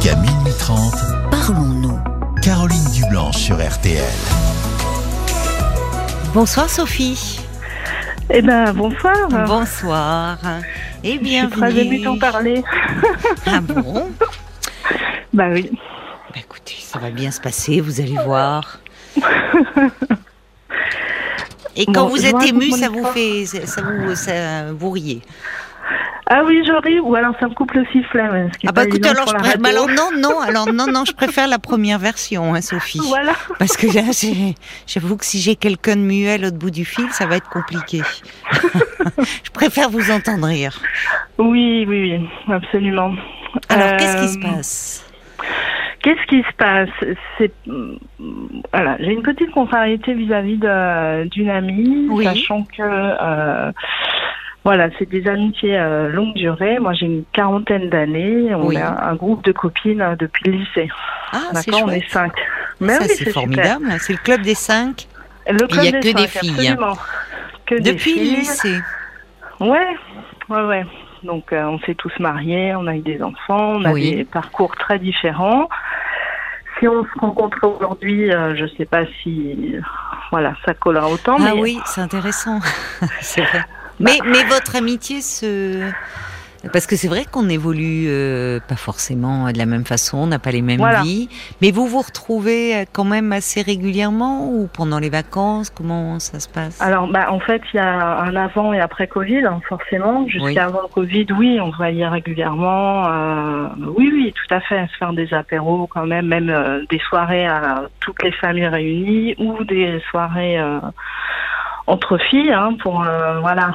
Jusqu'à minuit 30, Parlons-nous. Caroline Dublanche sur RTL. Bonsoir Sophie. Eh ben, bonsoir. Bonsoir. Et Je suis très bienvenue. émue d'en parler. Ah bon? Bah oui. Bah, Écoutez, ça va bien se passer, vous allez voir. Et quand Bon, vous êtes ému, ça vous fait, ça vous, ça vous riez. Ah oui, je ris, ou alors ça me coupe le sifflet. est Ah bah écoute, alors, je pré- bah, alors non, non, alors non, non, je préfère la première version, hein, Sophie. Voilà. Parce que là, j'avoue que si j'ai quelqu'un de muet à l'autre bout du fil, ça va être compliqué. je préfère vous entendre rire. Oui, oui, oui, absolument. Alors, qu'est-ce qui se Euh, passe? Qu'est-ce qui se passe? C'est voilà, j'ai une petite contrariété vis-à-vis d'une amie, Oui. sachant que euh, voilà, c'est des amitiés euh, longue durée. Moi, j'ai une quarantaine d'années. On Oui. est un, groupe de copines euh, depuis le lycée. Ah, c'est on est cinq. Mais Ça, oui, c'est formidable. C'est le club des cinq Le club Il a des que des cinq, filles, absolument. Que des depuis le filles. lycée. Ouais, ouais, ouais. Donc euh, on s'est tous mariés, on a eu des enfants, on a Oui. des parcours très différents. Si on se rencontre aujourd'hui, euh, je sais pas si voilà ça collera autant. Ah mais oui, c'est intéressant. c'est vrai. Mais, mais votre amitié se... Parce que c'est vrai qu'on évolue euh, pas forcément de la même façon, on n'a pas les mêmes Voilà. vies. Mais vous vous retrouvez euh, quand même assez régulièrement ou pendant les vacances? Comment ça se passe? Alors bah en fait il y a un avant et après Covid hein, forcément. Jusqu'à Oui. avant le Covid, oui, on voyait régulièrement. euh, oui, oui, tout à fait. Se faire des apéros quand même, même euh, des soirées à toutes les familles réunies ou des soirées euh, entre filles hein, pour euh, voilà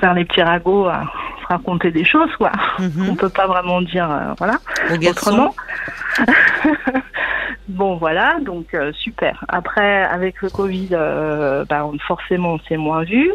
faire les petits ragots, euh, raconter des choses quoi. Mhm. On peut pas vraiment dire euh, voilà autrement. bon voilà, donc euh, super. Après avec le Covid, euh, bah, forcément on s'est moins vu.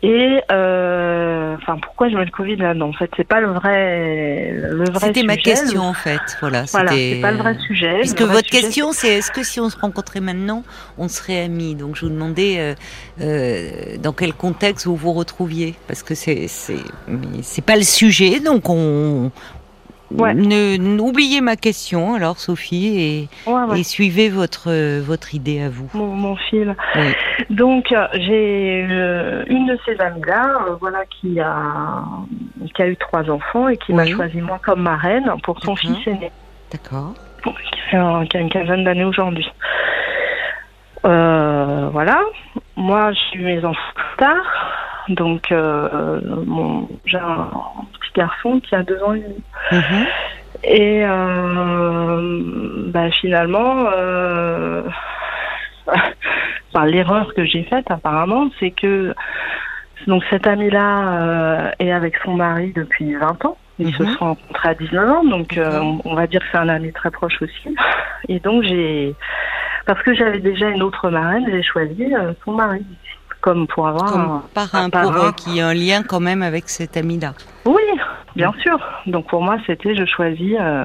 Et euh, enfin pourquoi je mets le Covid là Non, en fait c'est pas le vrai le vrai C'était ma question en fait. Voilà, Voilà, c'est pas le vrai sujet. Puisque Le vrai votre sujet, question, c'est est-ce que si on se rencontrait maintenant, on serait amis? Donc je vous demandais euh, euh, dans quel contexte vous vous retrouviez, parce que c'est c'est pas le sujet, donc on Ouais. n'oubliez ma question alors Sophie et, Ouais, ouais. et suivez votre euh, votre idée à vous. Mon, mon fil. Oui. Donc euh, j'ai euh, une de ces amies là, voilà qui a qui a eu trois enfants et qui m'a choisi moi comme marraine pour son fils aîné. D'accord. qui a une quinzaine d'années aujourd'hui. Euh, voilà. Moi, j'ai eu mes enfants tard. Donc, euh, mon, j'ai un petit garçon qui a deux ans et demi. Mhm. Et euh, bah, finalement, euh, enfin, l'erreur que j'ai faite apparemment, c'est que donc cette amie-là est avec son mari depuis 20 ans. Ils se Mhm. sont rencontrés à 19 ans, donc on, on va dire que c'est un ami très proche aussi. Et donc j'ai, parce que j'avais déjà une autre marraine, j'ai choisi euh, son mari, comme pour avoir Comme un, parrain un pour parrain. eux qui a un lien quand même avec cet ami-là. Oui, bien sûr. Donc pour moi, c'était je choisis, euh,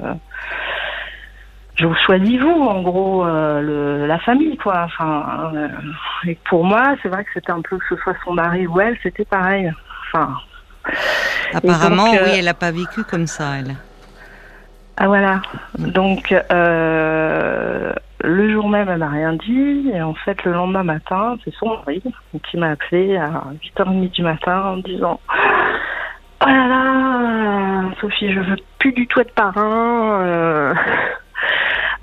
je vous choisis vous, en gros, euh, le, la famille, quoi. Enfin, euh, et pour moi, c'est vrai que c'était un peu que ce soit son mari ou elle, c'était pareil. Enfin, Apparemment, donc, euh, oui, elle n'a pas vécu comme ça, elle. ah voilà. Donc euh, le jour même, elle m'a rien dit, et en fait, le lendemain matin, c'est son mari qui m'a appelé à 8h30 du matin en disant. Oh là là, Sophie, je veux plus du tout être parrain. euh,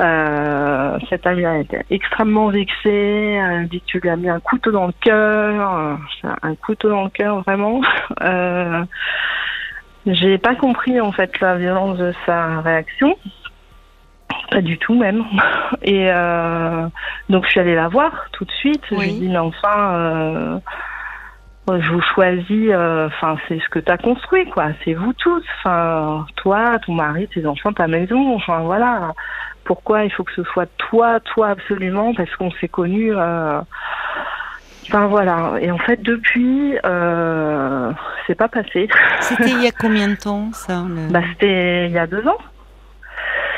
Euh, cette amie été extrêmement vexée. Elle dit tu lui as mis un couteau dans le cœur. Un couteau dans le cœur, vraiment. Euh, J'ai pas compris en fait la violence de sa réaction. Pas du tout même. Et euh, donc je suis allée la voir tout de suite. Je lui ai dit mais enfin, euh, je vous choisis. euh, Enfin c'est ce que tu as construit quoi. C'est vous tous. Enfin toi, ton mari, tes enfants, ta maison. Enfin voilà. Pourquoi il faut que ce soit toi, toi absolument parce qu'on s'est connus. Euh, Enfin voilà. Et en fait depuis, euh, c'est pas passé. C'était il y a combien de temps, ça le- Bah c'était il y a deux ans.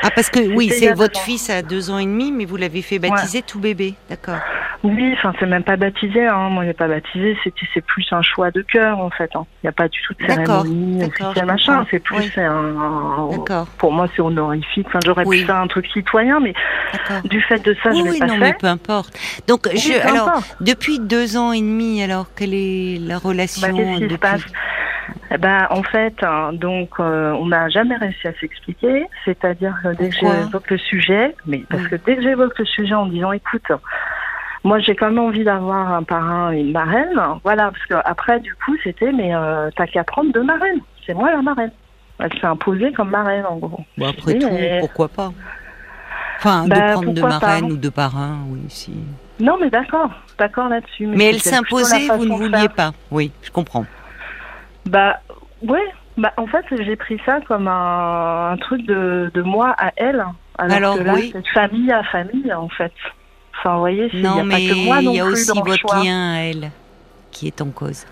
Ah, parce que oui, c'est votre fils a deux ans et demi, mais vous l'avez fait baptiser tout bébé, d'accord. Oui, enfin c'est même pas baptisé. Hein. Moi, il n'est pas baptisé. C'est plus un choix de cœur en fait. hein. Il n'y a pas du tout de cérémonie officielle machin. C'est plus Oui. un, un- D'accord. Pour moi, c'est honorifique. Enfin, j'aurais Oui. pu faire un truc citoyen, mais du fait de ça, oui, je l'ai pas non, fait. mais peu importe. Donc, je, alors, importe. depuis deux ans et demi, alors, quelle est la relation Bah, se depuis passe? Ben, en fait, hein, donc, euh, on n'a jamais réussi à s'expliquer. C'est-à-dire que dès que j'évoque le sujet, mais parce que dès que j'évoque le sujet en disant, écoute, moi, j'ai quand même envie d'avoir un parrain et une marraine. Voilà, parce que après, du coup, c'était, mais euh, t'as qu'à prendre deux marraines. C'est moi la marraine. Elle s'est imposée comme marraine, en gros. Bon, après tout, mais- pourquoi pas? Enfin, Bah, de prendre deux marraines ou deux parrains, oui, si. Non, mais d'accord, d'accord là-dessus. Mais elle plutôt la s'imposait, vous ne vouliez pas. Oui, je comprends. Bah ouais, bah en fait j'ai pris ça comme un, un truc de, de moi à elle. Alors, Alors, que là oui. c'est de famille à famille en fait. Enfin vous voyez, c'est- il n'y a mais pas que moi non il y a plus aussi votre choix. lien à elle qui est en cause.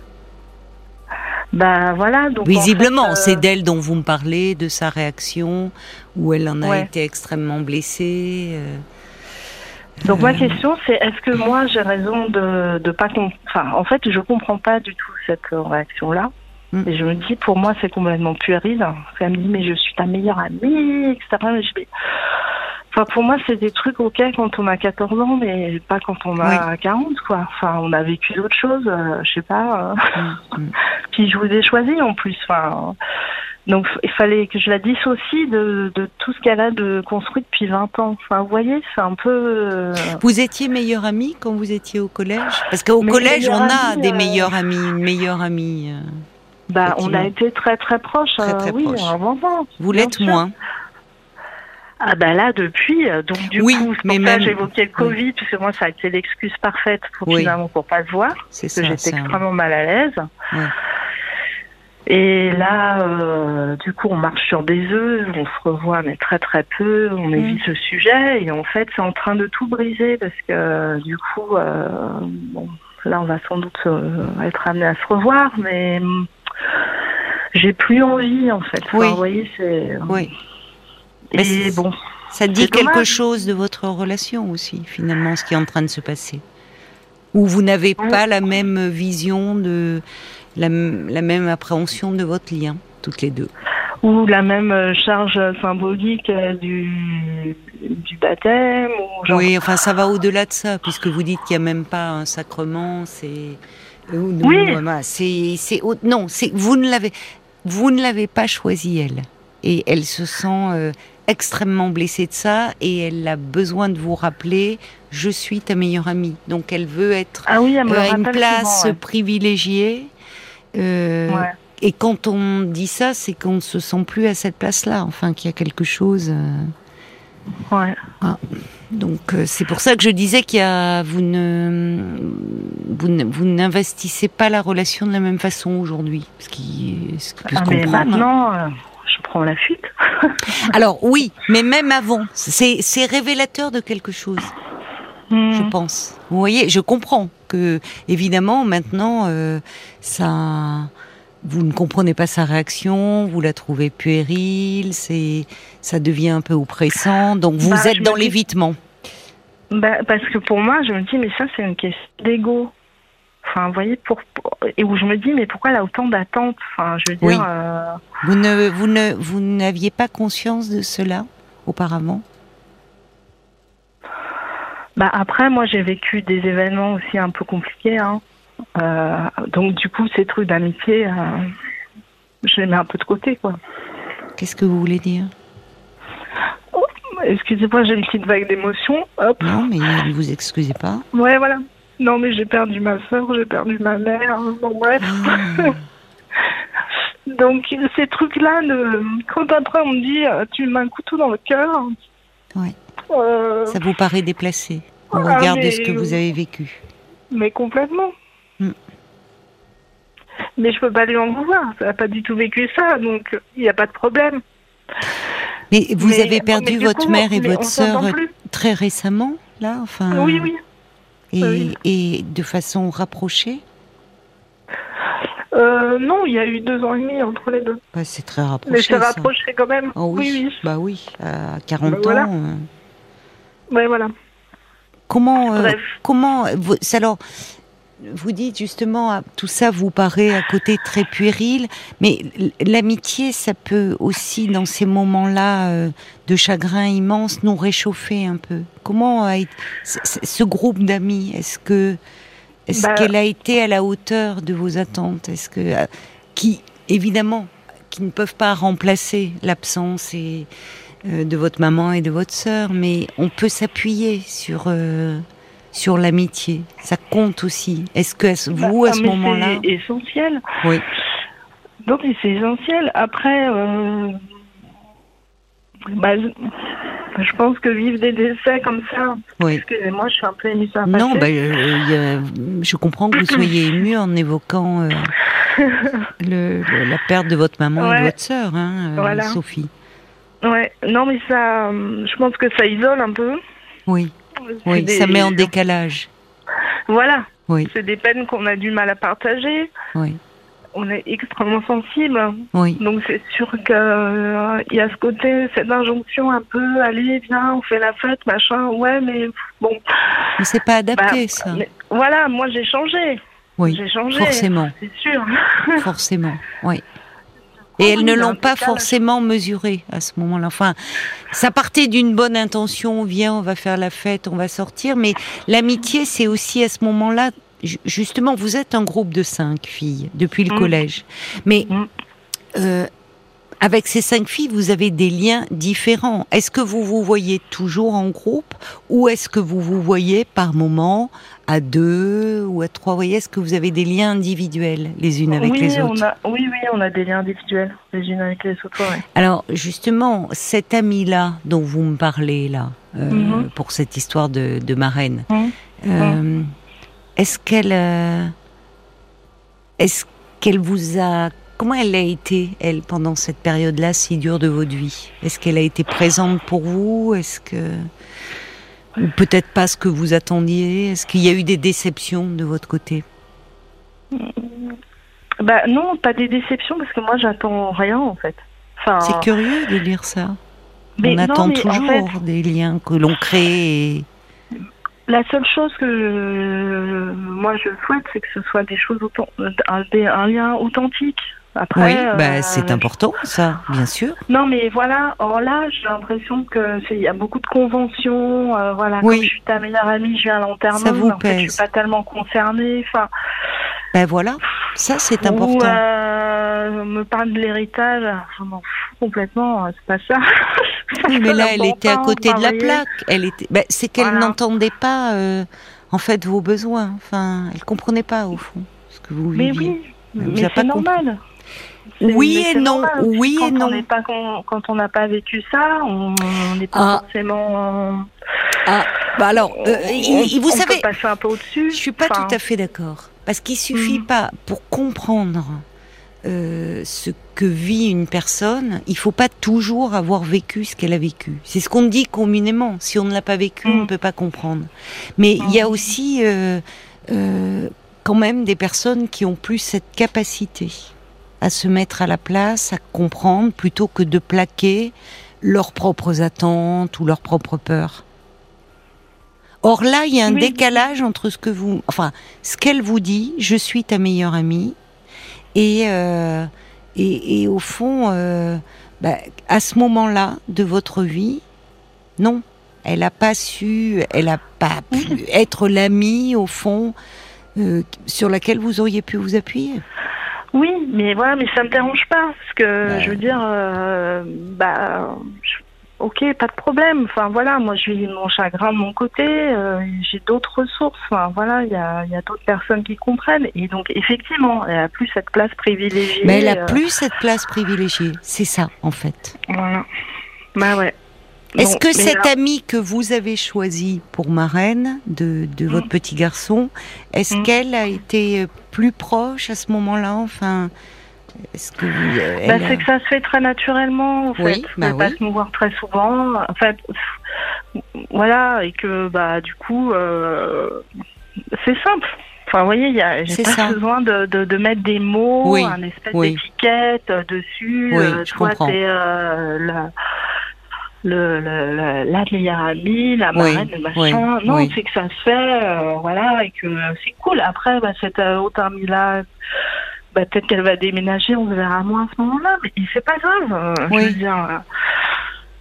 Bah voilà, donc en Visiblement, fait, euh, c'est d'elle dont vous me parlez, de sa réaction, où elle en a Ouais. été extrêmement blessée. euh. Donc ma question c'est est-ce que moi j'ai raison de de pas enfin en fait je comprends pas du tout cette réaction là. Mm. Et je me dis pour moi c'est complètement puéril. Qu'elle me dit mais je suis ta meilleure amie, etc. Mais je dis, Enfin, pour moi, c'est des trucs ok quand on a 14 ans, mais pas quand on a 40, quoi. Enfin, on a vécu d'autres choses, euh, je sais pas. euh. Mm, mm. Puis je vous ai choisi en plus. Enfin, donc il fallait que je la dissocie de, de tout ce qu'elle a de construit depuis 20 ans. Enfin, vous voyez, c'est un peu. euh, Vous étiez meilleure amie quand vous étiez au collège? Parce qu'au Mais collège, on a amie, des euh, meilleures amies, une meilleure amie. Bah, on a été très très proches. Très, euh, oui, un moment. Vous l'êtes moins. Ah bah là depuis, euh, donc du Oui, coup, mais même- j'évoquais le Covid, parce que moi ça a été l'excuse parfaite pour Oui. finalement pour pas le voir. Parce que j'étais extrêmement mal à l'aise. Ouais. Et là, euh, du coup, on marche sur des œufs, on se revoit mais très très peu, on Mm. évite ce sujet, et en fait, c'est en train de tout briser parce que du coup, euh, bon, là, on va sans doute être amené à se revoir, mais j'ai plus envie en fait. Enfin, Oui. Vous voyez, c'est Oui. Mais et bon, Ça dit quelque dommage. chose de votre relation aussi, finalement, ce qui est en train de se passer? Ou vous n'avez Oui. pas la même vision de la, même appréhension de votre lien, toutes les deux? ou la même euh, charge symbolique euh, du du baptême ou genre Oui, enfin, ça va au-delà de ça, puisque vous dites qu'il n'y a même pas un sacrement. C'est euh, Oui. voilà, c'est c'est non, c'est vous ne l'avez vous ne l'avez pas choisi elle, et elle se sent euh, extrêmement blessée de ça, et elle a besoin de vous rappeler je suis ta meilleure amie. Donc elle veut être ah oui, euh, à une place souvent, privilégiée. euh, ouais. Et quand on dit ça, c'est qu'on ne se sent plus à cette place-là. Enfin, qu'il y a quelque chose. Ouais. Donc euh, c'est pour ça que je disais qu'il y a vous ne vous ne- vous n'investissez pas la relation de la même façon aujourd'hui, ce qui ce qui peut Ah, se mais comprendre. hein. maintenant, euh, je prends la fuite. Alors oui, mais même avant, c'est c'est révélateur de quelque chose, je Hmm. pense. Vous voyez, je comprends que évidemment maintenant euh, ça vous ne comprenez pas sa réaction, vous la trouvez puérile, c'est ça devient un peu oppressant, donc vous Bah, je êtes dans l'évitement. Bah, parce que pour moi, je me dis, mais ça, c'est une question d'ego. Enfin, vous voyez, pour, et où je me dis, mais pourquoi elle a autant d'attentes? Enfin, je veux dire, Oui. euh, Vous ne, vous ne, vous n'aviez pas conscience de cela auparavant? Bah après, moi, j'ai vécu des événements aussi un peu compliqués. Hein. Euh, donc, du coup, ces trucs d'amitié, euh, je les mets un peu de côté, quoi. Qu'est-ce que vous voulez dire? Excusez-moi, j'ai une petite vague d'émotion. Hop. Non, mais ne vous excusez pas. Ouais, voilà. Non, mais j'ai perdu ma soeur, j'ai perdu ma mère. Bon, bref. Ah, Donc, ces trucs-là, le- quand après on me dit euh, tu mets un couteau dans le cœur, Ouais. euh, ça vous paraît déplacé au Ah, regard de ce que vous avez vécu. mais complètement. Hmm. Mais je peux pas lui en vouloir, ça n'a pas du tout vécu ça, donc il n'y a pas de problème. Mais vous Mais- avez perdu mais votre coup, mère et votre sœur très récemment, là, enfin, Oui, oui. et, oui. et de façon rapprochée? Euh, non, il y a eu deux ans et demi entre les deux. Bah, c'est très rapproché. Mais c'est rapproché quand même. Oh oui. oui, oui. Bah oui, à 40 Bah voilà. ans. euh, Ouais, voilà. comment, euh, Bref. comment, vous, c'est alors, vous dites justement, ah, tout ça vous paraît à côté très puéril, mais l'amitié, ça peut aussi, dans ces moments-là euh, de chagrin immense, nous réchauffer un peu. Comment a été ce groupe d'amis Est-ce que, est-ce Bah- qu'elle a été à la hauteur de vos attentes? Est-ce que, euh, qui, évidemment, qui ne peuvent pas remplacer l'absence et euh, de votre maman et de votre sœur, mais on peut s'appuyer sur sur l'amitié. Ça compte aussi. Est-ce que vous, Bah, à ce mais moment-là, C'est essentiel. oui, Donc c'est essentiel. Après, euh, bah, je, je pense que vivre des décès comme ça, oui. excusez-moi, je suis un peu émue sur Non, bah, euh, a- je comprends que vous soyez ému en évoquant euh, le, le- la perte de votre maman et de votre sœur, hein, euh, Voilà. Sophie. Ouais, non mais ça, je pense que ça isole un peu. Oui, oui, des- ça met en décalage. Voilà, Oui, c'est des peines qu'on a du mal à partager. oui, On est extrêmement sensible. oui. Donc c'est sûr que euh, y a ce côté, cette injonction un peu, allez, viens, on fait la fête, machin. Ouais, mais bon. Mais c'est pas adapté, bah, ça. mais voilà, moi j'ai changé. Oui, J'ai changé. forcément, C'est sûr. forcément, oui. Et elles ne l'ont pas forcément mesuré à ce moment-là. Enfin, ça partait d'une bonne intention, viens, on va faire la fête, on va sortir, mais l'amitié, c'est aussi à ce moment-là, ju- justement, vous êtes un groupe de cinq filles depuis le Mm. collège, mais Mm. euh, avec ces cinq filles, vous avez des liens différents. Est-ce que vous vous voyez toujours en groupe ou est-ce que vous vous voyez par moment à deux ou à trois Vous voyez, Est-ce que vous avez des liens individuels les unes avec oui, les on autres a, oui, oui, on a des liens individuels, les unes avec les autres. Ouais. Alors justement, cette amie-là dont vous me parlez là, euh, Mhm. pour cette histoire de, de marraine, Mhm. euh, est-ce qu'elle, euh, est-ce qu'elle vous a, comment elle a été elle pendant cette période-là si dure de votre vie? Est-ce qu'elle a été présente pour vous? Est-ce que ou peut-être pas ce que vous attendiez Est-ce qu'il y a eu des déceptions de votre côté Bah non, pas des déceptions parce que moi j'attends rien en fait. Enfin, C'est curieux de dire ça. mais On non, attend mais en toujours fait, des liens que l'on crée. Et... La seule chose que je- moi je souhaite, c'est que ce soit des choses un, des- un lien authentique. Après, oui, bah, euh, c'est important, ça, bien sûr. Non, mais voilà. Or là, j'ai l'impression que c'est il y a beaucoup de conventions. euh, voilà, Oui. comme je suis ta meilleure amie, je viens à l'enterrement. Mais je suis pas tellement concernée. Enfin, Ben voilà, ça c'est ou important. euh, me parle de l'héritage, je m'en fous complètement. euh, C'est pas ça. oui, mais là, elle était à côté de la plaque. Elle était. Ben, c'est qu'elle Voilà. n'entendait pas, euh, en fait, vos besoins. Enfin, elle comprenait pas au fond ce que vous Mais viviez. oui, mais pas c'est normal. Oui et non, normal oui quand et non. On n'est pas, quand, on n'a pas vécu ça, on n'est pas Ah. forcément. Ah, bah alors, euh, on- vous on savez, peut passer un peu au-dessus. Je suis pas Enfin, tout à fait d'accord. Parce qu'il suffit Mhm. pas, pour comprendre euh, ce que vit une personne, il faut pas toujours avoir vécu ce qu'elle a vécu. C'est ce qu'on dit communément. Si on ne l'a pas vécu, on ne Mhm. peut pas comprendre. Mais il y a Mhm. aussi euh, euh, quand même des personnes qui ont plus cette capacité à se mettre à la place, à comprendre, plutôt que de plaquer leurs propres attentes ou leurs propres peurs. Or là, il y a un Oui. décalage entre ce que vous, enfin, ce qu'elle vous dit, je suis ta meilleure amie, et euh, et, et au fond, euh, bah, à ce moment-là de votre vie, non, elle n'a pas su, elle n'a pas pu être l'amie au fond euh, sur laquelle vous auriez pu vous appuyer. Oui, mais voilà, mais ça me dérange pas parce que je veux dire, euh, bah, je- ok, pas de problème. Enfin voilà, moi je vis mon chagrin de mon côté, euh, j'ai d'autres ressources. Enfin voilà, il y a, il y a d'autres personnes qui comprennent et donc effectivement, elle a plus cette place privilégiée. Mais elle a euh, plus cette place privilégiée. C'est ça, en fait. Voilà. Bah ouais. Est-ce que mais cet là- amie que vous avez choisi pour marraine de, de votre Mm. petit garçon, est-ce Mm. qu'elle a été plus proche à ce moment-là Enfin, est-ce que vous, euh, Bah, a- c'est que ça se fait très naturellement, en Oui, fait. bah Elle passe oui. nous voir très souvent. En fait, voilà, et que, bah, du coup, euh, c'est simple. Enfin, vous voyez, j'ai C'est pas ça. besoin de, de, de mettre des mots, Oui, un espèce d'étiquette euh, dessus. Oui, euh, je toi, comprends. euh, la, le, le, la la Oui, marraine, le machin. oui, non, oui. c'est que ça se fait, euh, voilà, et que c'est cool. Après, bah, cette euh, autre amie-là, bah, peut-être qu'elle va déménager, on verra moins à ce moment-là, mais c'est pas grave. euh. Je veux dire,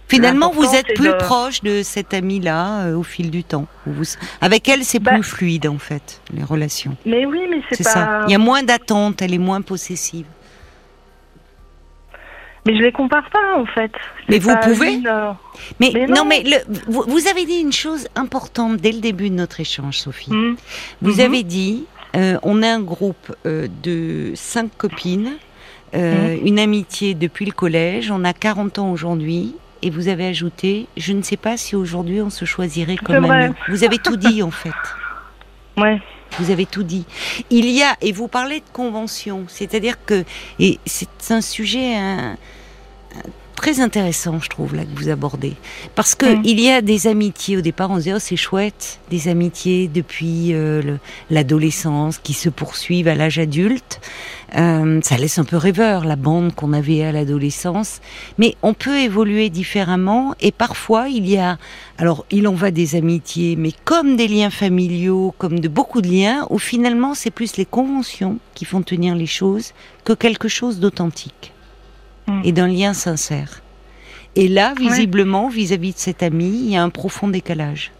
Finalement, vous êtes plus de- proche de cette amie-là euh, au fil du temps. Vous- avec elle, c'est Bah- plus fluide en fait, les relations. mais oui, mais c'est C'est pas. ça. Il y a moins d'attente, elle est moins possessive. Mais je les compare pas, en fait. Mais vous pouvez une, euh, Mais, Mais non. non. mais le, vous, vous avez dit une chose importante dès le début de notre échange, Sophie. hmm. Vous Mhm. avez dit, euh, on a un groupe euh, de cinq copines, euh, Mhm. une amitié depuis le collège, on a 40 ans aujourd'hui, et vous avez ajouté, je ne sais pas si aujourd'hui on se choisirait comme amis. Vous avez tout dit en fait. Ouais. Vous avez tout dit. Il y a, et vous parlez de convention, c'est-à-dire que, et c'est un sujet hein, très intéressant, je trouve, là, que vous abordez. Parce que Mm. il y a des amitiés, au départ, on se dit, oh, c'est chouette, des amitiés depuis euh, le- l'adolescence qui se poursuivent à l'âge adulte. Euh, ça laisse un peu rêveur, la bande qu'on avait à l'adolescence. Mais on peut évoluer différemment, et parfois, il y a alors, il en va des amitiés, mais comme des liens familiaux, comme de beaucoup de liens, où finalement, c'est plus les conventions qui font tenir les choses que quelque chose d'authentique Mm. et d'un lien sincère. Et là, visiblement, vis-à-vis de cet ami, il y a un profond décalage.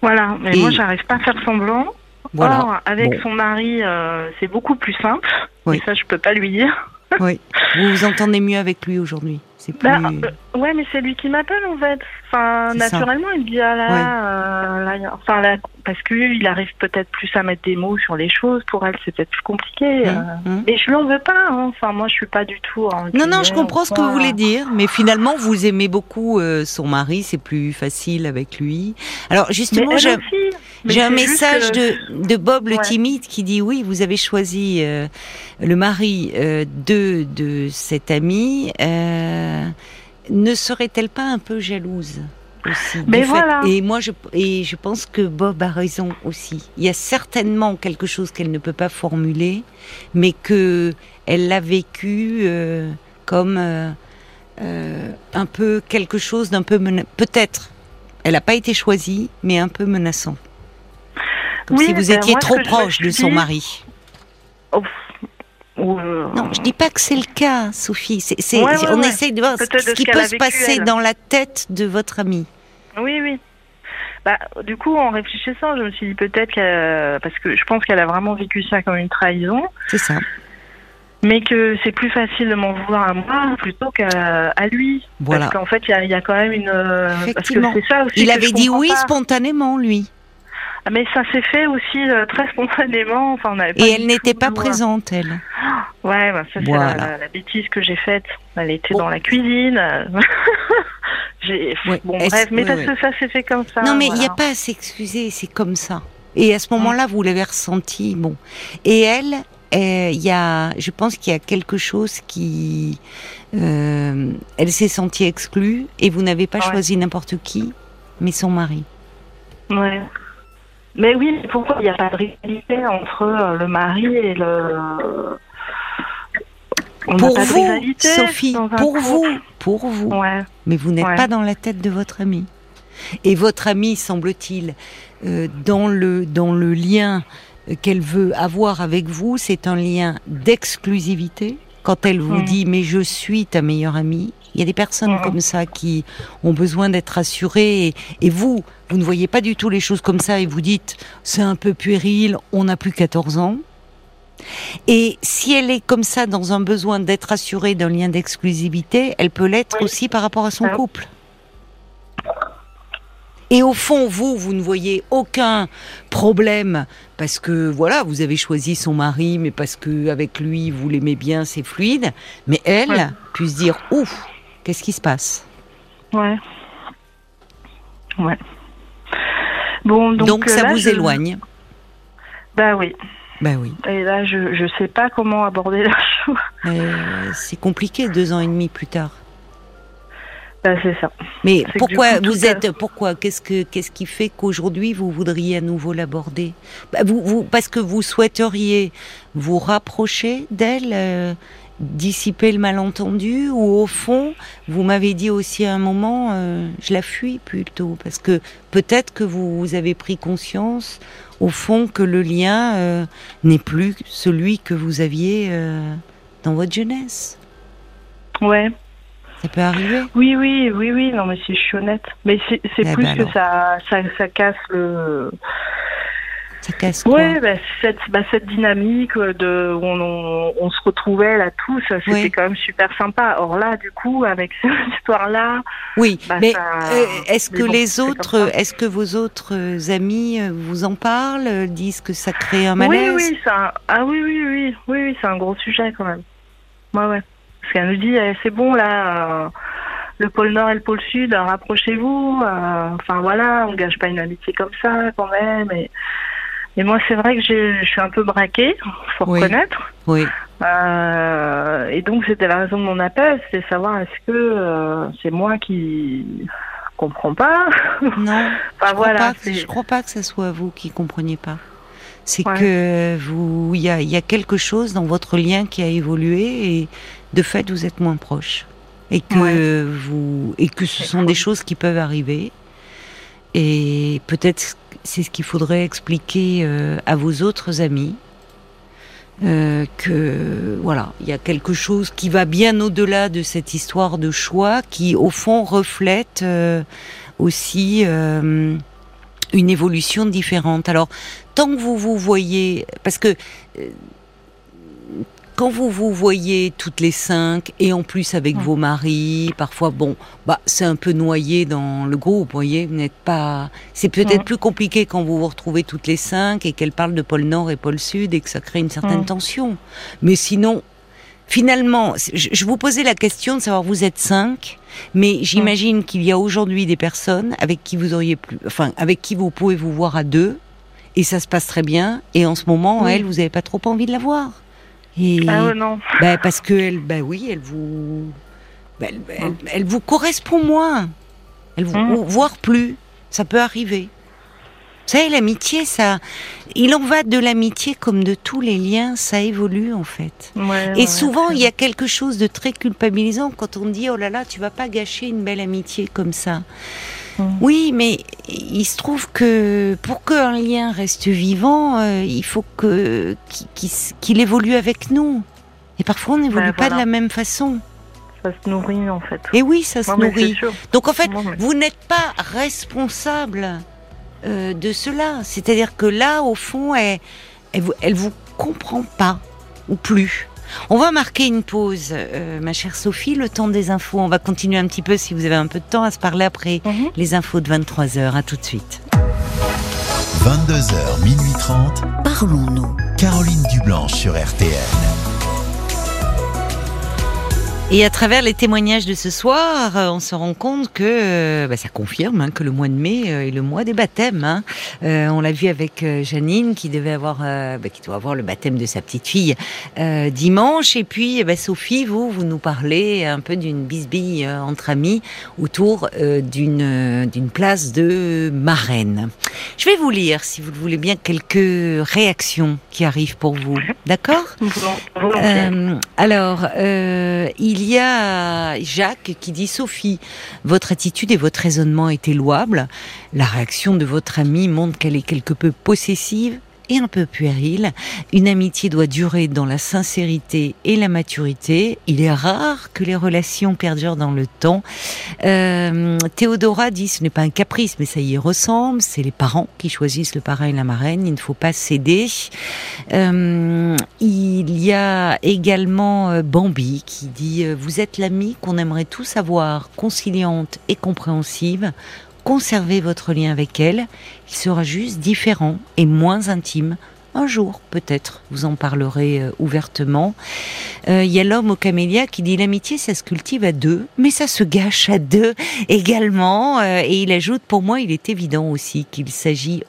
Voilà. Mais Et- moi, j'arrive pas à faire semblant. Voilà. Or, avec Bon. son mari, euh, c'est beaucoup plus simple. Oui. Et ça, je peux pas lui dire. Oui. Vous vous entendez mieux avec lui aujourd'hui. C'est plus. Bah, ouais, mais c'est lui qui m'appelle en fait. Enfin, ça. naturellement, il me dit ah là, Ouais. euh, là, enfin là, parce que il arrive peut-être plus à mettre des mots sur les choses. Pour elle, c'est peut-être plus compliqué. euh. Hum, hum. Mais je lui en veux pas. hein. Enfin, moi, je suis pas du tout. en Non, non, je comprends en ce que vous voulez dire, mais finalement, vous aimez beaucoup euh, son mari, c'est plus facile avec lui. Alors, justement, j'ai un message que- de, de Bob le Ouais. timide qui dit oui, vous avez choisi euh, le mari euh, de, de cette amie. euh, ne serait-elle pas un peu jalouse aussi Mais fait- voilà. Et moi, je, et je pense que Bob a raison aussi. Il y a certainement quelque chose qu'elle ne peut pas formuler, mais que elle l'a vécu euh, comme euh, euh, un peu quelque chose d'un peu peut-être. Elle n'a pas été choisie, mais un peu menaçant. Comme Oui, si vous ben, étiez trop proche de son mari. Oh, euh, Non, je dis pas que c'est le cas, Sophie. Ouais, ouais, on ouais. essaye de voir ce, qui peut se passer elle. dans la tête de votre amie. Oui, oui. Bah, du coup, en réfléchissant, je me suis dit peut-être qu'elle, parce que je pense qu'elle a vraiment vécu ça comme une trahison, C'est ça. mais que c'est plus facile de m'en vouloir à moi plutôt qu'à à lui. Voilà. Parce qu'en fait, il y a, il y a quand même une. euh, Parce que Effectivement. c'est ça aussi. Il que avait dit oui pas. spontanément, lui. Ah, Mais ça s'est fait aussi euh, très spontanément. Enfin, on avait pas Et elle n'était pas présente, elle. Ouais, bah, ça c'est Voilà. la, la- la bêtise que j'ai faite. Elle était Bon. dans la cuisine. j'ai Ouais. bon Est-ce- bref, mais ouais, parce ouais. que ça s'est fait comme ça. non, mais il n'y voilà. a pas à s'excuser, c'est comme ça. Et à ce moment-là, vous l'avez ressenti, bon. Et elle, euh, il y a, je pense qu'il y a quelque chose qui, euh, elle s'est sentie exclue et vous n'avez pas Ouais. choisi n'importe qui, mais son mari. Ouais. Mais oui, pourquoi il n'y a pas de rivalité entre euh, le mari et le. On pour vous, rivalité Sophie, pour vous, pour vous. Ouais. Mais vous n'êtes Ouais. pas dans la tête de votre ami. Et votre amie, semble-t-il, euh, dans le dans le lien qu'elle veut avoir avec vous, c'est un lien d'exclusivité. Quand elle vous dit mais je suis ta meilleure amie, il y a des personnes comme ça qui ont besoin d'être rassurées. Et, et vous, vous ne voyez pas du tout les choses comme ça et vous dites c'est un peu puéril, on n'a plus 14 ans. Et si elle est comme ça dans un besoin d'être assurée d'un lien d'exclusivité, elle peut l'être Oui. aussi par rapport à son Ah. couple. Et au fond, vous, vous ne voyez aucun problème parce que voilà, vous avez choisi son mari, mais parce que avec lui vous l'aimez bien, c'est fluide. Mais elle Ouais. puisse dire ouf, qu'est-ce qui se passe? Ouais. Ouais. Bon, donc, Donc, euh, ça là, vous je- éloigne. Bah oui. Ben oui, Et là, je je sais pas comment aborder la chose. Euh, c'est compliqué deux ans et demi plus tard. Bah, c'est ça. Mais pourquoi coup, vous êtes pourquoi qu'est-ce que qu'est-ce qui fait qu'aujourd'hui vous voudriez à nouveau l'aborder? Bah, vous, vous parce que vous souhaiteriez vous rapprocher d'elle euh, dissiper le malentendu ou au fond, vous m'avez dit aussi à un moment, euh, je la fuis plutôt parce que peut-être que vous, vous avez pris conscience au fond que le lien euh, n'est plus celui que vous aviez euh, dans votre jeunesse. Ouais. Ça peut arriver? Oui, oui, oui, oui. Non, mais si je suis honnête. Mais c'est c'est Eh plus ben que ça, ça, ça casse le. Ça casse quoi Ouais, bah, cette, bah, cette dynamique de où on, on, on se retrouvait là tous, c'était Oui. quand même super sympa. Or là, du coup, avec cette histoire-là, Oui, Bah, mais ça- euh, est-ce que bon, les autres, ça. est-ce que vos autres euh, amis euh, vous en parlent, euh, disent que ça crée un oui, malaise? oui, c'est un- ah oui, oui, oui, oui, oui, c'est un gros sujet quand même. Ouais, ouais. Parce qu'elle nous dit, eh, c'est bon là, euh, le pôle Nord et le pôle Sud, euh, rapprochez-vous. euh, Enfin voilà, on gâche pas une amitié comme ça quand même. Et, et moi, c'est vrai que je suis un peu braquée, faut Oui. reconnaître. Oui, Euh, et donc c'était la raison de mon appel, c'était savoir est-ce que euh, c'est moi qui comprends pas. non. enfin Je crois, voilà. c'est- je crois pas que ce soit vous qui compreniez pas. C'est Ouais. que vous, il y a, il y a quelque chose dans votre lien qui a évolué et de fait vous êtes moins proche et que vous et que ce C'est sont des choses qui peuvent arriver et peut-être c'est ce qu'il faudrait expliquer euh, à vos autres amis euh, que voilà il y a quelque chose qui va bien au-delà de cette histoire de choix qui au fond reflète euh, aussi euh, une évolution différente. Alors, tant que vous vous voyez, parce que euh, quand vous vous voyez toutes les cinq, et en plus avec vos maris, parfois, bon, bah, c'est un peu noyé dans le groupe, vous voyez, vous n'êtes pas... C'est peut-être plus compliqué quand vous vous retrouvez toutes les cinq et qu'elles parlent de pôle Nord et pôle Sud et que ça crée une certaine tension. Mais sinon, finalement, je, je vous posais la question de savoir, vous êtes cinq, mais j'imagine qu'il y a aujourd'hui des personnes avec qui vous auriez plus, enfin, avec qui vous pouvez vous voir à deux, et ça se passe très bien, et en ce moment, Oui. elle, vous n'avez pas trop envie de la voir. Et, Ah non. bah, parce que elle, bah oui, elle vous, bah, elle, elle- elle vous correspond moins. Elle vous, Mm. ou voire plus. Ça peut arriver. Vous savez, l'amitié, ça, il en va de l'amitié comme de tous les liens, ça évolue en fait. Ouais, Et ouais, souvent, il y a quelque chose de très culpabilisant quand on dit oh là là, tu vas pas gâcher une belle amitié comme ça. Mm. Oui, mais il se trouve que pour qu'un lien reste vivant, euh, il faut que qu'il- évolue avec nous. Et parfois, on n'évolue Ben, pas de la même façon. Ça se nourrit en fait. Et oui, ça se Non, nourrit. Donc en fait, Non, mais- vous n'êtes pas responsable euh, de cela. C'est-à-dire que là, au fond, elle, elle, elle vous comprend pas ou plus. On va marquer une pause, euh, ma chère Sophie, le temps des infos. On va continuer un petit peu si vous avez un peu de temps à se parler après Mhm. les infos de 23h. À tout de suite. 22h, minuit 30. Parlons-nous. Caroline Dublanche sur RTN. Et à travers les témoignages de ce soir, euh, on se rend compte que euh, bah, ça confirme hein, que le mois de mai euh, est le mois des baptêmes. hein. Euh, on l'a vu avec Janine qui devait avoir, euh, bah, qui doit avoir le baptême de sa petite fille euh, dimanche. Et puis, ben, Sophie, vous, vous nous parlez un peu d'une bisbille entre amis autour d'une d'une place de marraine. Je vais vous lire, si vous le voulez bien, quelques réactions qui arrivent pour vous. D'accord? Alors, euh, il y a Jacques qui dit Sophie, votre attitude et votre raisonnement étaient louables. La réaction de votre amie montre qu'elle est quelque peu possessive et un peu puérile. Une amitié doit durer dans la sincérité et la maturité. Il est rare que les relations perdurent dans le temps. Euh, Théodora dit ce n'est pas un caprice, mais ça y ressemble. C'est les parents qui choisissent le parrain et la marraine. Il ne faut pas céder. Euh, il y a également euh, Bambi qui dit Vous êtes l'amie qu'on aimerait tous avoir, conciliante et compréhensive. Conservez votre lien avec elle. Il sera juste différent et moins intime. Un jour, peut-être, vous en parlerez euh, ouvertement. Euh, Il y a l'homme au camélia qui dit l'amitié, ça se cultive à deux, mais ça se gâche à deux également. Euh, et il ajoute, pour moi, il est évident aussi qu'il s'agit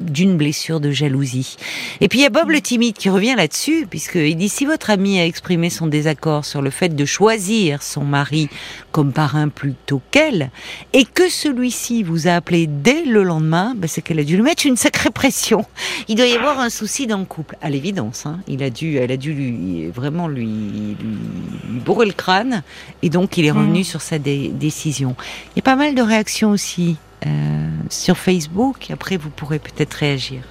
d'une blessure de jalousie. Et puis il y a Bob le timide qui revient là-dessus, puisqu'il dit si votre ami a exprimé son désaccord sur le fait de choisir son mari comme parrain plutôt qu'elle, et que celui-ci vous a appelé dès le lendemain, ben, c'est qu'elle a dû lui mettre une sacrée pression. Il doit y avoir un souci dans le couple, à l'évidence. Hein. Il a dû, elle a dû lui vraiment lui, lui, bourrer le crâne, et donc il est revenu sur sa décision. Il y a pas mal de réactions aussi sur Facebook. Après, vous pourrez peut-être réagir.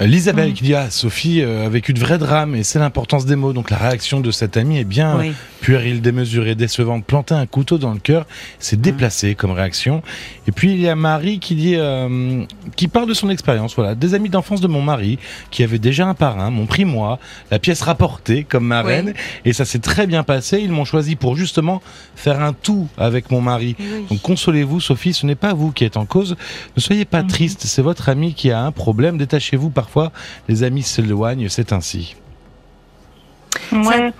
Euh, L'Isabelle qui dit ah, Sophie euh, a vécu de vrais drames et c'est l'importance des mots. Donc la réaction de cette amie est bien puérile, démesurée, décevante. Planter un couteau dans le cœur, c'est déplacé comme réaction. Et puis il y a Marie qui dit, euh, qui parle de son expérience. Voilà, des amis d'enfance de mon mari qui avaient déjà un parrain m'ont pris moi, la pièce rapportée comme marraine, et ça s'est très bien passé. Ils m'ont choisi pour justement faire un tout avec mon mari. Donc consolez-vous, Sophie, ce n'est pas vous qui êtes en cause. Ne soyez pas mhm. triste, c'est votre ami qui a un problème. Détachez-vous parfois. Les amis s'éloignent, c'est ainsi. Ouais.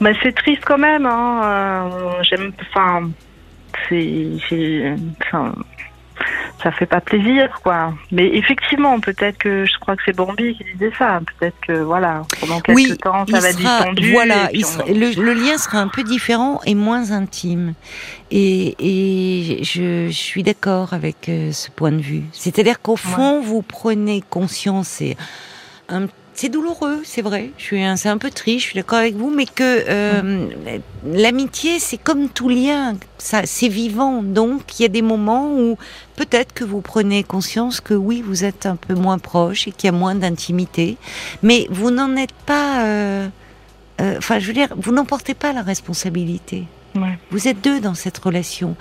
Mais bah, c'est triste quand même. Hein. Euh, j'aime. Enfin, c'est. Ça fait pas plaisir, quoi. Mais effectivement, peut-être que je crois que c'est Bambi qui disait ça. Peut-être que voilà, pendant quelques temps, ça va distendu. Voilà, le, lien sera un peu différent et moins intime. Et, et je, je, suis d'accord avec euh, ce point de vue. C'est-à-dire qu'au fond, vous prenez conscience et un c'est douloureux, c'est vrai. Je suis, c'est un peu triste, je suis d'accord avec vous, mais que euh, l'amitié, c'est comme tout lien, ça, c'est vivant. Donc, il y a des moments où peut-être que vous prenez conscience que oui, vous êtes un peu moins proche et qu'il y a moins d'intimité, mais vous n'en êtes pas. Euh, euh, enfin, je veux dire, vous n'en portez pas la responsabilité. Vous êtes deux dans cette relation,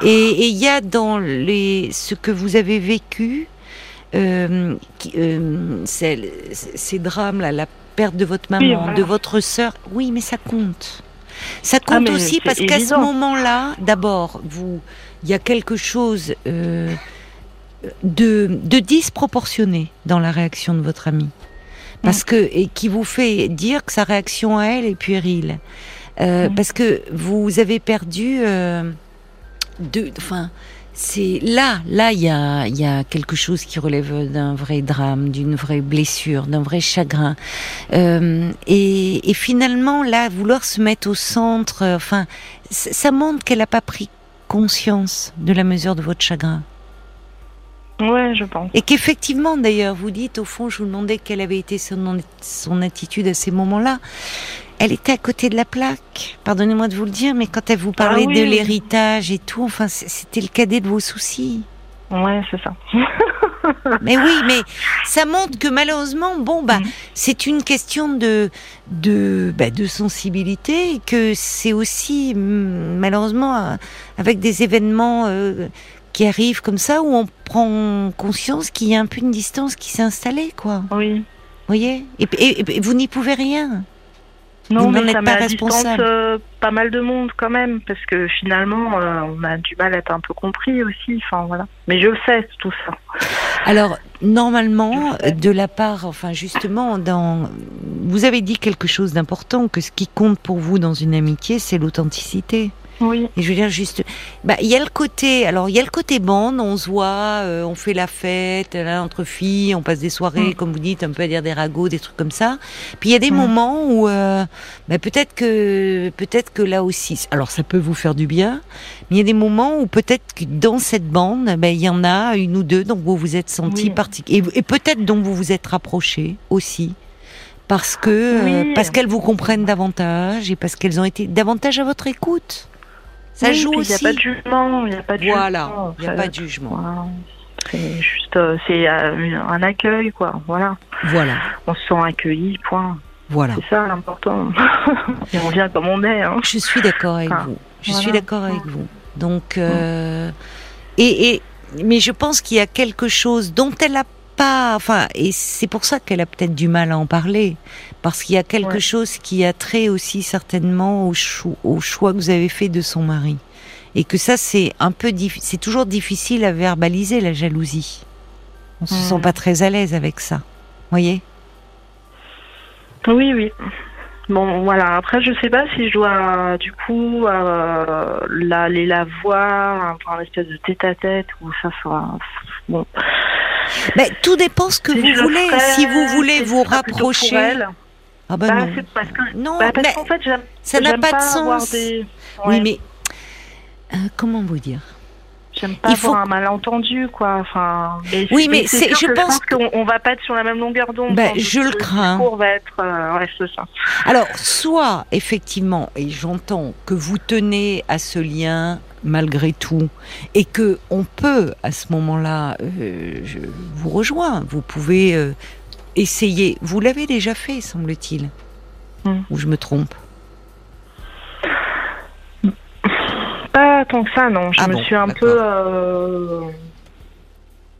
et il y a dans les ce que vous avez vécu euh, euh, ces drames-là, la perte de votre maman, de votre sœur, oui, mais ça compte. Ça ah, compte aussi parce qu'à ce moment-là, d'abord, vous, il y a quelque chose euh, de, de, disproportionné dans la réaction de votre amie, parce mm. que et qui vous fait dire que sa réaction à elle est puérile, mm. parce que vous avez perdu deux, enfin c'est là, là, il y a, y a quelque chose qui relève d'un vrai drame, d'une vraie blessure, d'un vrai chagrin. Euh, et, et, finalement, là, vouloir se mettre au centre, euh, enfin, ça montre qu'elle n'a pas pris conscience de la mesure de votre chagrin. Ouais, je pense. Et qu'effectivement, d'ailleurs, vous dites, au fond, je vous demandais quelle avait été son, son attitude à ces moments-là elle était à côté de la plaque. Pardonnez-moi de vous le dire, mais quand elle vous parlait ah de l'héritage et tout, enfin, c'était le cadet de vos soucis. Ouais, c'est ça. mais oui, mais ça montre que malheureusement, bon, bah, mm. c'est une question de de bah, de sensibilité, et que c'est aussi mm, malheureusement euh, avec des événements euh, qui arrivent comme ça où on prend conscience qu'il y a un peu une distance qui s'est installée, quoi. Oui. Vous voyez et vous n'y pouvez rien. Non, mais ça met à distance euh, pas mal de monde quand même, parce que finalement, euh, on a du mal à être un peu compris aussi. Enfin voilà. Mais je le sais tout ça. Alors normalement, de la part, enfin justement, dans, vous avez dit quelque chose d'important que ce qui compte pour vous dans une amitié, c'est l'authenticité. Oui. Et je veux dire juste, bah il y a le côté, alors il y a le côté bande, on se voit, euh, on fait la fête là, entre filles, on passe des soirées, mm. comme vous dites, un peu à dire des ragots, des trucs comme ça. Puis il y a des mm. moments où, euh, bah, peut-être que, peut-être que là aussi, alors ça peut vous faire du bien, mais il y a des moments où peut-être que dans cette bande, bah, il y en a une ou deux dont vous vous êtes senti oui. et, peut-être dont vous vous êtes rapproché aussi parce que euh, parce qu'elles vous comprennent davantage et parce qu'elles ont été davantage à votre écoute. Ça joue aussi. Il n'y a pas de jugement. Il n'y a pas de voilà, il n'y a pas de jugement. C'est juste, euh, c'est euh, un accueil, quoi. Voilà. Voilà. On se sent accueilli, point. Voilà. C'est ça l'important. et on vient comme on est. Hein. Je suis d'accord avec vous. Je suis d'accord avec vous. Donc, euh, et, et, mais je pense qu'il y a quelque chose dont elle a pas, enfin, et c'est pour ça qu'elle a peut-être du mal à en parler, parce qu'il y a quelque chose qui a trait aussi certainement au, au, choix que vous avez fait de son mari, et que ça c'est un peu, c'est toujours difficile à verbaliser la jalousie. On se sent pas très à l'aise avec ça, voyez? Oui, oui. Bon, voilà. Après, je sais pas si je dois, du coup, euh, la, aller la voir, un espèce de tête-à-tête, ou ça sera. Bon. Mais tout dépend ce que vous voulez. si vous voulez vous rapprocher. Ah bah, bah non. Parce que, non, bah parce qu'en fait, ça n'a pas, de sens. Oui, mais euh, comment vous dire? J'aime pas il faut... avoir un malentendu, quoi. Enfin, oui, mais c'est, je, pense qu'on on va pas être sur la même longueur d'onde. Ben, je le crains. Le va être, euh, ça. Alors, soit effectivement, et j'entends que vous tenez à ce lien malgré tout, et que on peut à ce moment-là, euh, je vous rejoins. Vous pouvez euh, essayer. Vous l'avez déjà fait, semble-t-il. Hmm. Ou je me trompe Pas tant que ça, non. Je ah me suis un peu. Euh,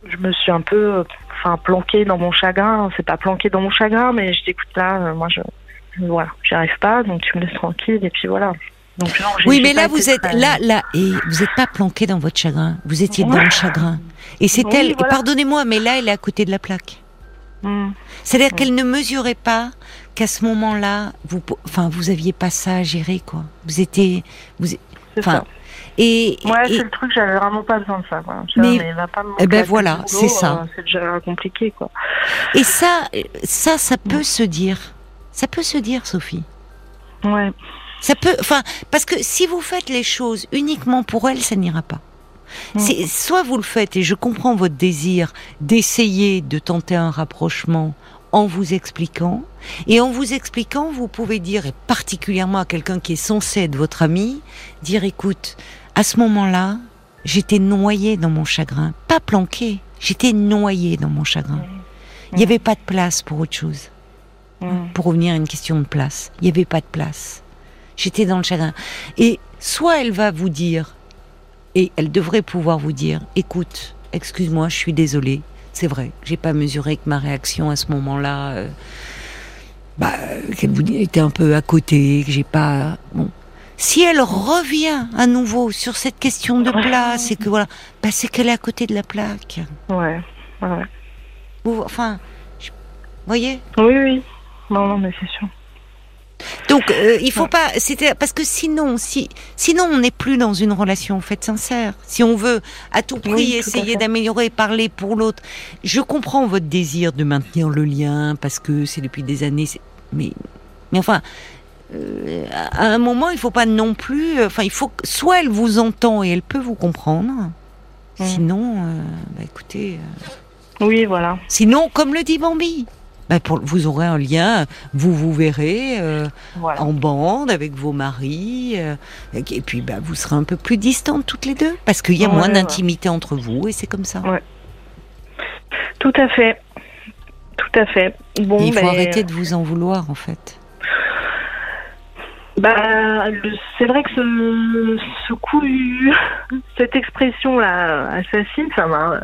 je me suis un peu. Enfin, planqué dans mon chagrin. C'est pas planqué dans mon chagrin, mais je dis écoute là, euh, moi je. Voilà, j'y arrive pas, donc tu me laisses tranquille, et puis voilà. Donc, oui, mais là, vous êtes là, là, et vous n'êtes pas planqué dans votre chagrin. Vous étiez dans le chagrin. Et c'est elle. Pardonnez-moi, mais là, elle est à côté de la plaque. Hmm. C'est-à-dire qu'elle ne mesurait pas qu'à ce moment-là, vous, enfin, vous aviez pas ça à gérer, quoi. Vous étiez, vous, enfin, et, ouais, c'est le truc, j'avais vraiment pas besoin de ça. Quoi. Mais, eh ben voilà, c'est ça. Euh, c'est déjà compliqué, quoi. Et ça, ça, ça peut se dire. Ça peut se dire, Sophie. Ouais. Ça peut, enfin, parce que si vous faites les choses uniquement pour elle, ça n'ira pas. C'est Soit vous le faites, et je comprends votre désir d'essayer de tenter un rapprochement en vous expliquant. Et en vous expliquant, vous pouvez dire, et particulièrement à quelqu'un qui est censé être votre ami, dire écoute, à ce moment-là, j'étais noyée dans mon chagrin. Pas planquée, j'étais noyée dans mon chagrin. Il n'y avait pas de place pour autre chose. Pour revenir à une question de place, il n'y avait pas de place. J'étais dans le chagrin. Et soit elle va vous dire, et elle devrait pouvoir vous dire, écoute, excuse-moi, je suis désolée, c'est vrai, j'ai pas mesuré que ma réaction à ce moment-là, euh, bah, qu'elle était un peu à côté, que j'ai pas. Bon. Si elle revient à nouveau sur cette question de place et que voilà, bah, c'est qu'elle est à côté de la plaque. Ouais, ouais. enfin, vous voyez? Oui, oui. Non, non, mais c'est sûr. Donc euh, il faut pas, c'était parce que sinon, si sinon on n'est plus dans une relation faite sincère. Si on veut à tout prix essayer d'améliorer, parler pour l'autre, je comprends votre désir de maintenir le lien parce que c'est depuis des années. Mais mais enfin. Euh, à un moment, il faut pas non plus. Enfin, il faut soit elle vous entend et elle peut vous comprendre. Sinon, euh, bah, écoutez. oui, voilà. Sinon, comme le dit Bambi, bah, pour, vous aurez un lien, vous vous verrez euh, en bande avec vos maris, euh, et, puis bah, vous serez un peu plus distantes toutes les deux, parce qu'il y a moins d'intimité entre vous, et c'est comme ça. Tout à fait. Tout à fait. Bon, il faut ben, arrêter de vous en vouloir, en fait. Bah, c'est vrai que ce, ce coup, cette expression-là, assassine, ça m'a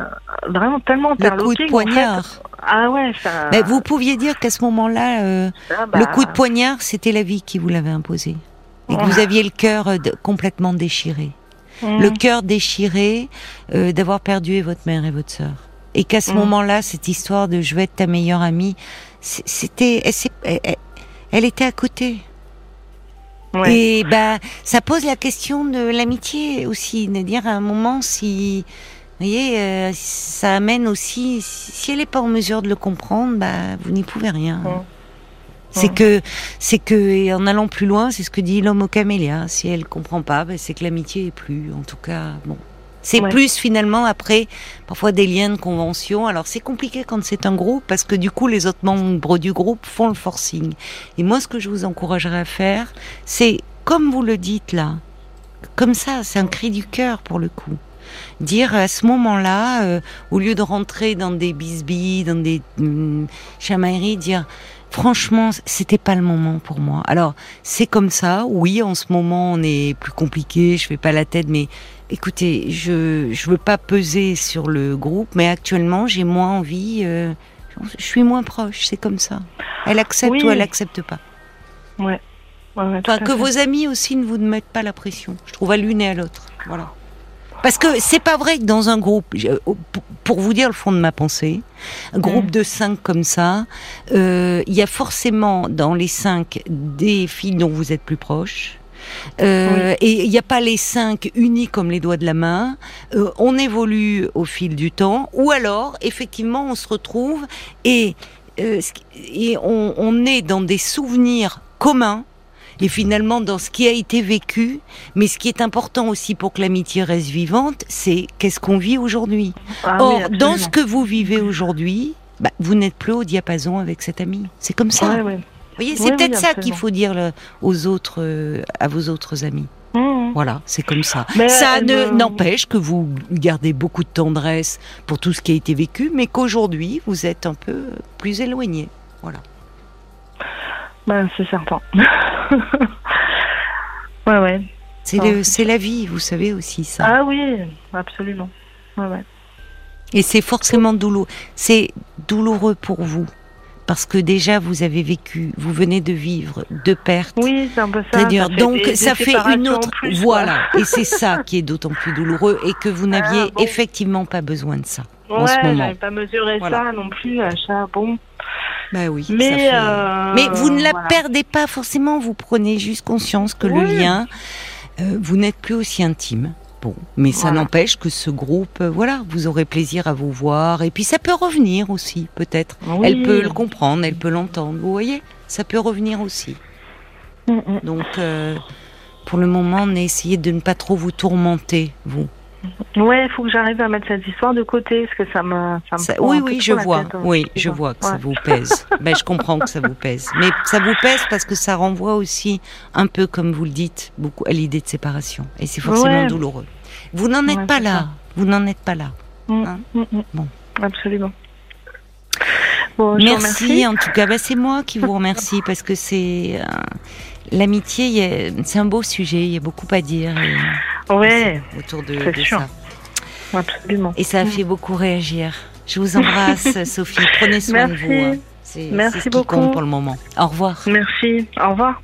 vraiment tellement interloqué. Le coup de poignard. ah ouais, ça. Mais vous pouviez dire qu'à ce moment-là, euh, ah bah. le coup de poignard, c'était la vie qui vous l'avait imposé. Et que vous aviez le cœur euh, complètement déchiré. Mmh. Le cœur déchiré euh, d'avoir perdu votre mère et votre sœur. Et qu'à ce mmh. moment-là, cette histoire de je vais être ta meilleure amie, c'était, elle, elle était à côté. Et bah, ça pose la question de l'amitié aussi, de dire à un moment si, vous voyez, euh, ça amène aussi, si elle n'est pas en mesure de le comprendre, bah, vous n'y pouvez rien. C'est que, c'est que, et en allant plus loin, c'est ce que dit l'homme au camélia. Si elle comprend pas, bah, c'est que l'amitié est plus. En tout cas, bon. C'est plus finalement après parfois des liens de convention. Alors c'est compliqué quand c'est un groupe parce que du coup les autres membres du groupe font le forcing. Et moi ce que je vous encouragerais à faire, c'est comme vous le dites là, comme ça, c'est un cri du cœur pour le coup. Dire à ce moment-là, euh, au lieu de rentrer dans des bisbilles, dans des hum, chamailleries, dire franchement, c'était pas le moment pour moi. Alors, c'est comme ça. Oui, en ce moment, on est plus compliqué. Je fais pas la tête, mais écoutez, je je veux pas peser sur le groupe, mais actuellement j'ai moins envie. Euh, je suis moins proche, c'est comme ça. Elle accepte ou elle accepte pas. Ouais. que vos amis aussi ne vous mettent pas la pression. Je trouve à l'une et à l'autre. Voilà. Parce que c'est pas vrai que dans un groupe, pour vous dire le fond de ma pensée, un groupe mm. de cinq comme ça, euh, il y a forcément dans les cinq des filles dont vous êtes plus proches, Euh, et il n'y a pas les cinq unis comme les doigts de la main. Euh, on évolue au fil du temps, ou alors effectivement on se retrouve et, euh, et on, on est dans des souvenirs communs et finalement dans ce qui a été vécu. Mais ce qui est important aussi pour que l'amitié reste vivante, c'est qu'est-ce qu'on vit aujourd'hui. Ah Or, oui, dans ce que vous vivez aujourd'hui, bah, vous n'êtes plus au diapason avec cet ami. C'est comme ça. Vous voyez, c'est Oui, oui, peut-être ça qu'il faut dire le- aux autres, euh, à vos autres amis. Mmh. Voilà, c'est comme ça. Mais ça elle ne- n'empêche que vous gardez beaucoup de tendresse pour tout ce qui a été vécu, mais qu'aujourd'hui vous êtes un peu plus éloigné. Voilà. Ben, c'est certain. ouais, ouais. C'est Ah. le- c'est la vie, vous savez aussi ça. Ah oui, absolument. Ouais, ouais. Et c'est forcément douloureux. C'est douloureux pour vous. Parce que déjà, vous avez vécu, vous venez de vivre deux pertes. Oui, c'est un peu ça. Fait Donc, des- des ça fait une en autre. plus, voilà. Et c'est ça qui est d'autant plus douloureux et que vous n'aviez Ah, bon. effectivement pas besoin de ça en Ouais, ce moment. pas mesuré Voilà. ça non plus, achat, bon. Bah oui. ça Mais, fait- euh, Mais vous ne la voilà. perdez pas forcément. Vous prenez juste conscience que le lien, euh, vous n'êtes plus aussi intime. Bon, mais ça Voilà. n'empêche que ce groupe, euh, voilà, vous aurez plaisir à vous voir. Et puis ça peut revenir aussi, peut-être. Oui. Elle peut le comprendre, elle peut l'entendre. Vous voyez, ça peut revenir aussi. Mm, mm. Donc, euh, pour le moment, essayez de ne pas trop vous tourmenter, vous. Ouais, il faut que j'arrive à mettre cette histoire de côté, parce que ça me, ça me Ça- prend oui, oui, je vois. tête, hein, Oui, je vois. que ça vous pèse. ben, je comprends que ça vous pèse. Mais ça vous pèse parce que ça renvoie aussi, un peu comme vous le dites, beaucoup à l'idée de séparation. Et c'est forcément Ouais. douloureux. Vous n'en êtes Ouais, pas là. Vous n'en êtes pas là. Bon. Absolument. Bon, Merci, en tout cas. Ben, c'est moi qui vous remercie parce que c'est euh, l'amitié. C'est un beau sujet. Il y a beaucoup à dire et- Ouais, autour de, de sûr. ça. absolument. Et ça a fait beaucoup réagir. Je vous embrasse, Sophie. Prenez soin Merci. de vous. hein. C'est ce qui beaucoup. compte pour le moment. Au revoir. Merci. Au revoir.